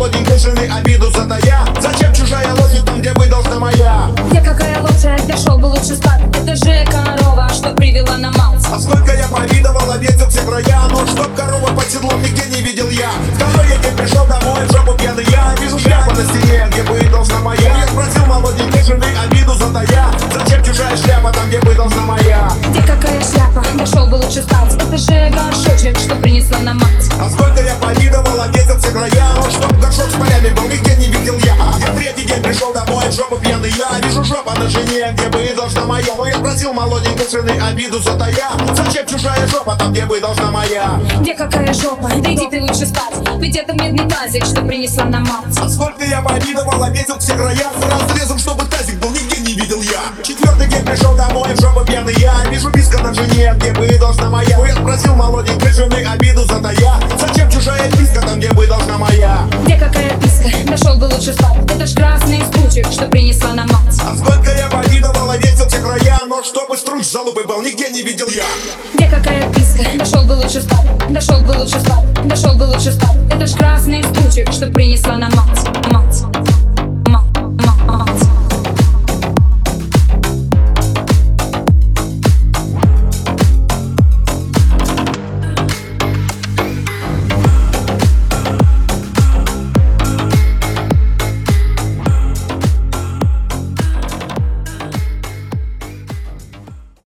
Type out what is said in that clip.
молоденькой жены обиду затая Зачем чужая лошадь там, где быть должна моя? Где какая лошадь, где шел бы лучше спать. Это же корова, что привела на малц А сколько я повидывал, объездил все края Но чтоб корова под седлом нигде не видел я. Второй я день пришел домой, в жопу пьяный я. Вижу шляпу на стене, где быть должна моя. Я спросил молоденькой жены обиду затая Зачем чужая шляпа там, где быть должна моя? Где какая шляпа, где шел бы лучше спать. Это же горшочек, что принесла на мать А сколько я Вижу жопа на жене, где бы должна моя. Но я просил молоденькой жены обиду затая Зачем чужая жопа там, где бы должна моя? Где какая жопа, да иди ты лучше спать. Ведь это медный тазик, что принесла на мать. А сколько я повидывал, объездил все края. Разрезом, чтобы тазик был, нигде не видел я. Четвертый день пришел домой, в жопу пьяный я. Вижу писка на жене, где бы должна моя. Я спросил молоденькой жены обиду затая стучек, что принесла на мать А сколько я повидывал, объездил все края Но чтобы струч залупы был, нигде не видел я. Где какая писка, да шел бы лучше спать Да шел бы лучше спать, да шел бы лучше спать Это ж красный стучек, что принесла на мать Мать